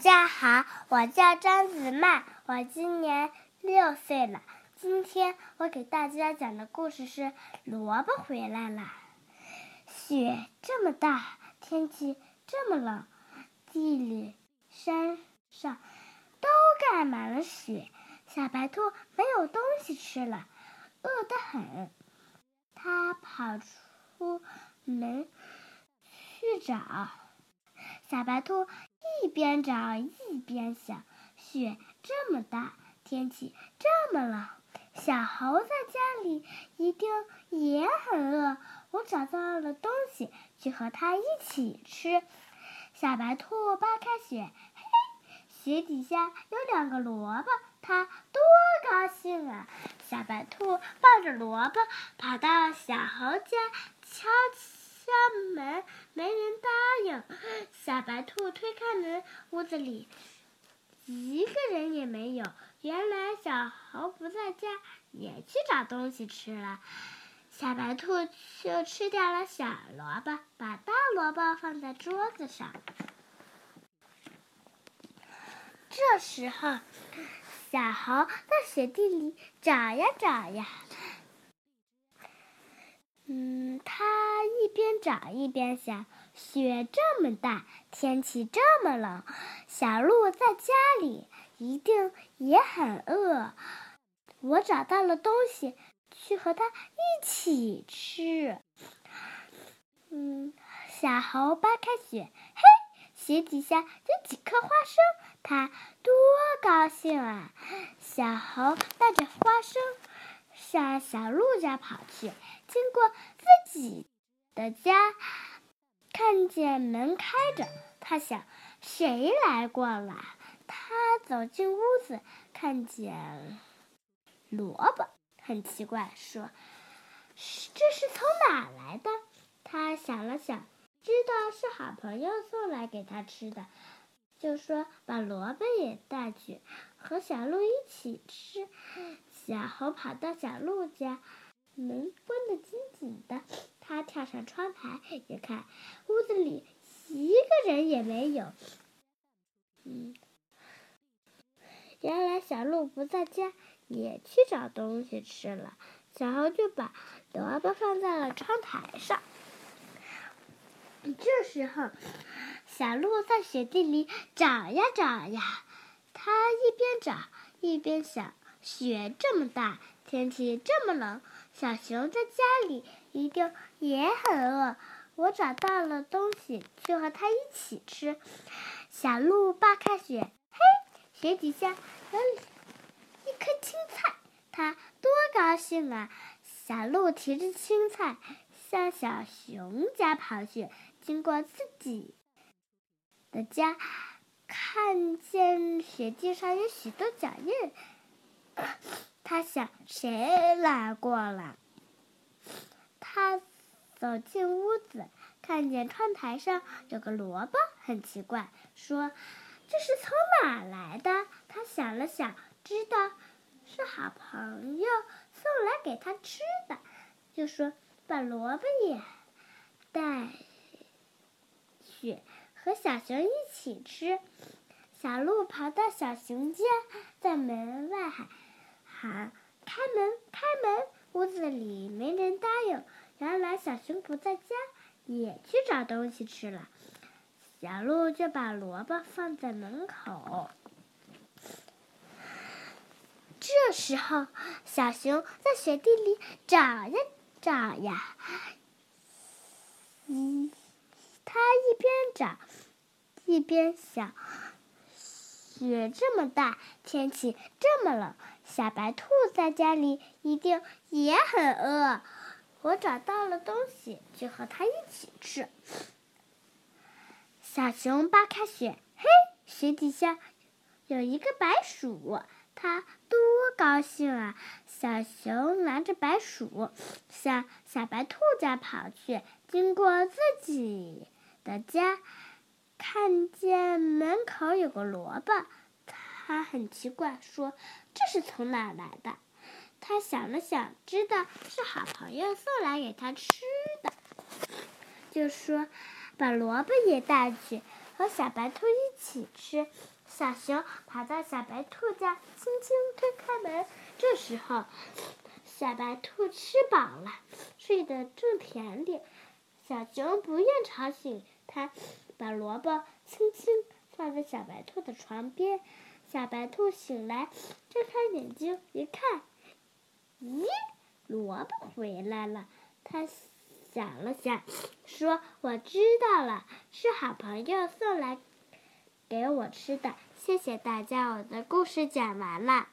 大家好，我叫张子曼，我今年六岁了。今天我给大家讲的故事是《萝卜回来了》。雪这么大，天气这么冷，地里、山上都盖满了雪。小白兔没有东西吃了，饿得很。它跑出门去找。小白兔一边找一边想：雪这么大，天气这么冷，小猴在家里一定也很饿。我找到了东西，去和它一起吃。小白兔扒开雪，嘿，雪底下有两个萝卜，它多高兴啊！小白兔抱着萝卜跑到小猴家，敲起敲门。没人答应，小白兔推开门，屋子里一个人也没有。原来小猴不在家，也去找东西吃了。小白兔就吃掉了小萝卜，把大萝卜放在桌子上。这时候，小猴在雪地里找呀找呀。嗯，他一一边找一边想：雪这么大，天气这么冷，小鹿在家里一定也很饿。我找到了东西，去和它一起吃。嗯，小猴扒开雪，嘿，雪底下有几颗花生，它多高兴啊！小猴带着花生向小鹿家跑去。经过自己的家，看见门开着，他想谁来过了？他走进屋子，看见萝卜，很奇怪，说：“这是从哪来的？”他想了想，知道是好朋友送来给他吃的，就说：“把萝卜也带去，和小鹿一起吃。”小猴跑到小鹿家。门关得紧紧的，他跳上窗台，一看，屋子里一个人也没有。嗯，原来小鹿不在家，也去找东西吃了。小猴就把萝卜放在了窗台上。这时候，小鹿在雪地里找呀找呀，它一边找一边想：雪这么大，天气这么冷。小熊在家里一定也很饿，我找到了东西，去和它一起吃。小鹿扒开雪，嘿，雪底下有一颗青菜，它多高兴啊！小鹿提着青菜向小熊家跑去，经过自己的家，看见雪地上有许多脚印。他想，谁来过了？他走进屋子，看见窗台上有个萝卜，很奇怪，说：“这是从哪来的？”他想了想，知道是好朋友送来给他吃的，就说：“把萝卜也带去，和小熊一起吃。”小鹿跑到小熊家，在门外喊。喊开门，开门！屋子里没人答应。原来小熊不在家，也去找东西吃了。小鹿就把萝卜放在门口。这时候，小熊在雪地里找呀找呀，一，他一边找，一边想。雪这么大，天气这么冷，小白兔在家里一定也很饿。我找到了东西，就和它一起吃。小熊扒开雪，嘿，雪底下有一个白鼠，它多高兴啊！小熊拿着白鼠向小白兔家跑去，经过自己的家。看见门口有个萝卜，他很奇怪，说：“这是从哪来的？”他想了想，知道是好朋友送来给他吃的，就说：“把萝卜也带去，和小白兔一起吃。小熊跑到小白兔家，轻轻推开门。这时候，小白兔吃饱了，睡得正甜点。小熊不愿吵醒它，把萝卜轻轻放在小白兔的床边。小白兔醒来，睁开眼睛一看，咦，萝卜回来了。它想了想，说：“我知道了，是好朋友送来给我吃的。谢谢大家，我的故事讲完了。”